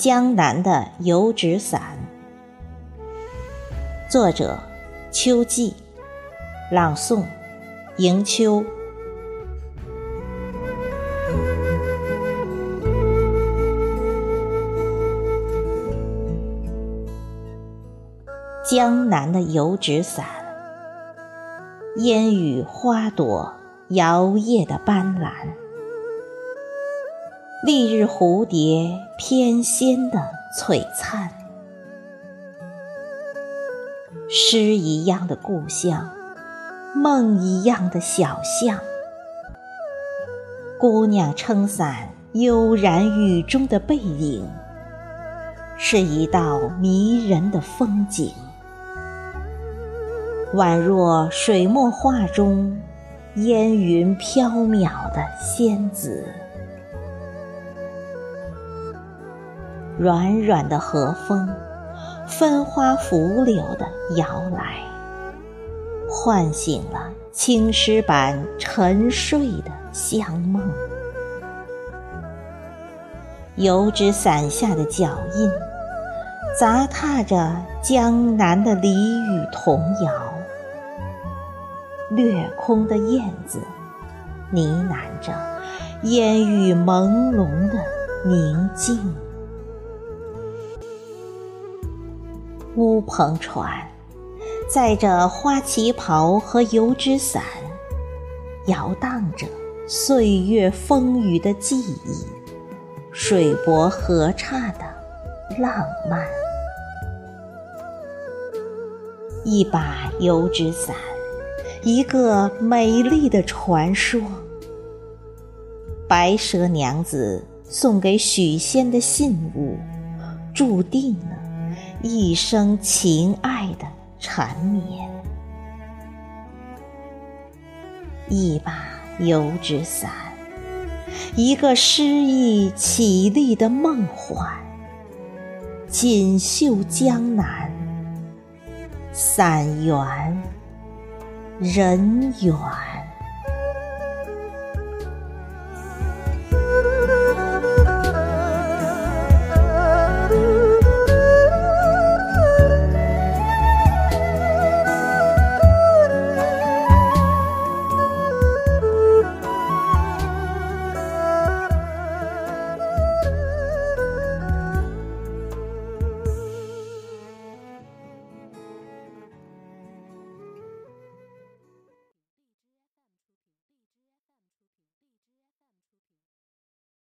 江南的油纸伞，作者：秋季，朗诵：迎秋。江南的油纸伞，烟雨花朵摇曳的斑斓，丽日蝴蝶翩跹的璀璨。诗一样的故乡，梦一样的小巷，姑娘撑伞悠然雨中的背影，是一道迷人的风景。宛若水墨画中烟云飘渺的仙子，软软的和风，分花拂柳的摇来，唤醒了青石板沉睡的香梦。油纸伞下的脚印，杂沓着江南的俚语童谣。掠空的燕子呢喃着烟雨朦胧的宁静。乌篷船载着花旗袍和油纸伞，摇荡着岁月风雨的记忆，水泊河刹的浪漫。一把油纸伞。一个美丽的传说，白蛇娘子送给许仙的信物，注定了一生情爱的缠绵。一把油纸伞，一个诗意绮丽的梦幻。锦绣江南，伞缘。人远。